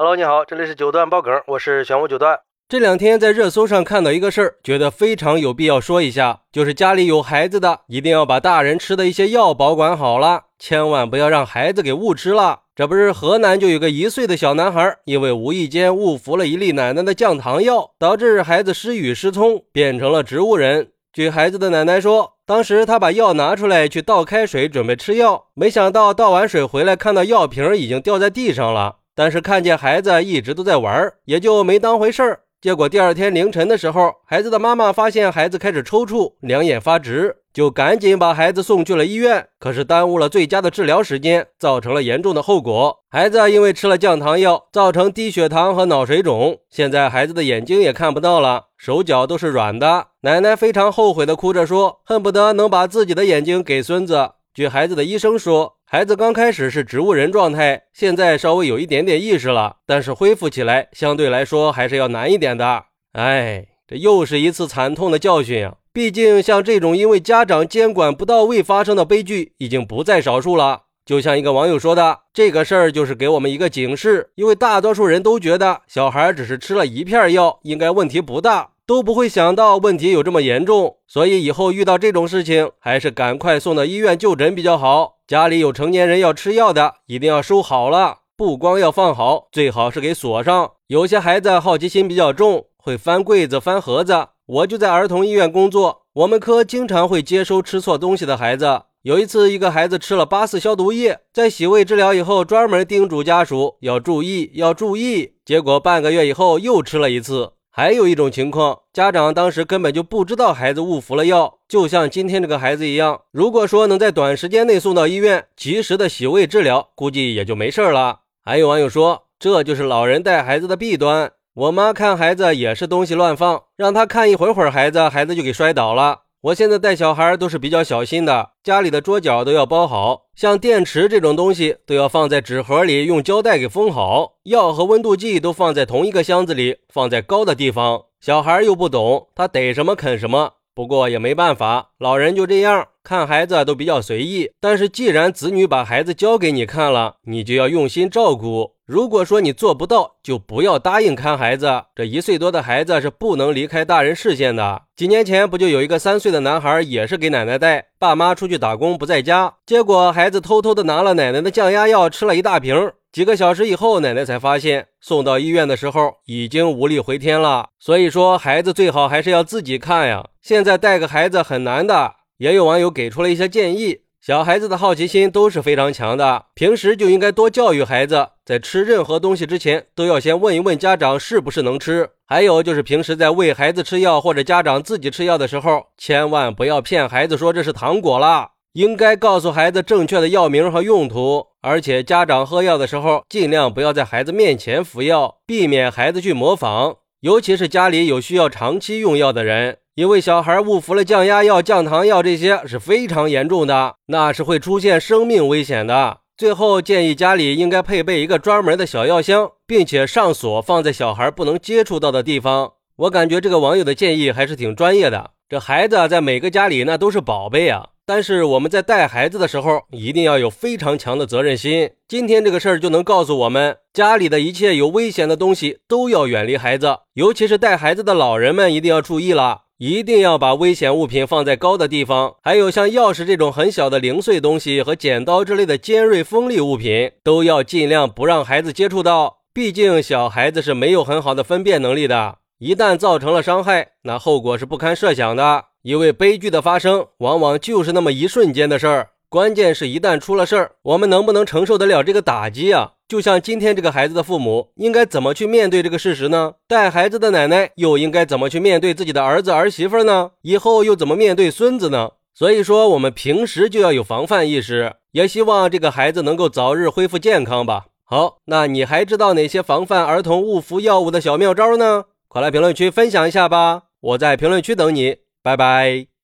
Hello，你好，这里是九段爆梗，我是玄武九段。这两天在热搜上看到一个事儿，觉得非常有必要说一下，就是家里有孩子的，一定要把大人吃的一些药保管好了，千万不要让孩子给误吃了。这不是河南就有个一岁的小男孩，因为无意间误服了一粒奶奶的降糖药，导致孩子失语失聪，变成了植物人。据孩子的奶奶说。当时他把药拿出来去倒开水，准备吃药，没想到倒完水回来，看到药瓶已经掉在地上了。但是看见孩子一直都在玩，也就没当回事儿。结果第二天凌晨的时候，孩子的妈妈发现孩子开始抽搐，两眼发直。就赶紧把孩子送去了医院，可是耽误了最佳的治疗时间，造成了严重的后果。孩子因为吃了降糖药，造成低血糖和脑水肿，现在孩子的眼睛也看不到了，手脚都是软的。奶奶非常后悔的哭着说，恨不得能把自己的眼睛给孙子。据孩子的医生说，孩子刚开始是植物人状态，现在稍微有一点点意识了，但是恢复起来相对来说还是要难一点的。哎，这又是一次惨痛的教训！毕竟，像这种因为家长监管不到位发生的悲剧，已经不在少数了。就像一个网友说的：“这个事儿就是给我们一个警示，因为大多数人都觉得小孩只是吃了一片药，应该问题不大，都不会想到问题有这么严重。所以以后遇到这种事情，还是赶快送到医院就诊比较好。家里有成年人要吃药的，一定要收好了，不光要放好，最好是给锁上。有些孩子好奇心比较重，会翻柜子、翻盒子。”我就在儿童医院工作，我们科经常会接收吃错东西的孩子。有一次，一个孩子吃了八四消毒液，在洗胃治疗以后，专门叮嘱家属要注意，要注意。结果半个月以后又吃了一次。还有一种情况，家长当时根本就不知道孩子误服了药，就像今天这个孩子一样。如果说能在短时间内送到医院，及时的洗胃治疗，估计也就没事了。还有网友说，这就是老人带孩子的弊端。我妈看孩子也是东西乱放，让她看一会儿会儿孩子，孩子就给摔倒了。我现在带小孩都是比较小心的，家里的桌角都要包好，像电池这种东西都要放在纸盒里，用胶带给封好。药和温度计都放在同一个箱子里，放在高的地方。小孩又不懂，他逮什么啃什么。不过也没办法，老人就这样看孩子都比较随意。但是既然子女把孩子交给你看了，你就要用心照顾。如果说你做不到，就不要答应看孩子。这一岁多的孩子是不能离开大人视线的。几年前不就有一个三岁的男孩，也是给奶奶带，爸妈出去打工不在家，结果孩子偷偷的拿了奶奶的降压药，吃了一大瓶。几个小时以后，奶奶才发现，送到医院的时候已经无力回天了。所以说，孩子最好还是要自己看呀。现在带个孩子很难的。也有网友给出了一些建议。小孩子的好奇心都是非常强的，平时就应该多教育孩子，在吃任何东西之前都要先问一问家长是不是能吃。还有就是平时在喂孩子吃药或者家长自己吃药的时候，千万不要骗孩子说这是糖果了，应该告诉孩子正确的药名和用途。而且家长喝药的时候，尽量不要在孩子面前服药，避免孩子去模仿，尤其是家里有需要长期用药的人。因为小孩误服了降压药、降糖药，这些是非常严重的，那是会出现生命危险的。最后建议家里应该配备一个专门的小药箱，并且上锁，放在小孩不能接触到的地方。我感觉这个网友的建议还是挺专业的。这孩子在每个家里那都是宝贝啊，但是我们在带孩子的时候一定要有非常强的责任心。今天这个事儿就能告诉我们，家里的一切有危险的东西都要远离孩子，尤其是带孩子的老人们一定要注意了。一定要把危险物品放在高的地方，还有像钥匙这种很小的零碎东西和剪刀之类的尖锐锋利物品，都要尽量不让孩子接触到。毕竟小孩子是没有很好的分辨能力的，一旦造成了伤害，那后果是不堪设想的。因为悲剧的发生，往往就是那么一瞬间的事儿。关键是，一旦出了事儿，我们能不能承受得了这个打击啊？就像今天这个孩子的父母，应该怎么去面对这个事实呢？带孩子的奶奶又应该怎么去面对自己的儿子儿媳妇呢？以后又怎么面对孙子呢？所以说，我们平时就要有防范意识，也希望这个孩子能够早日恢复健康吧。好，那你还知道哪些防范儿童误服药物的小妙招呢？快来评论区分享一下吧！我在评论区等你，拜拜。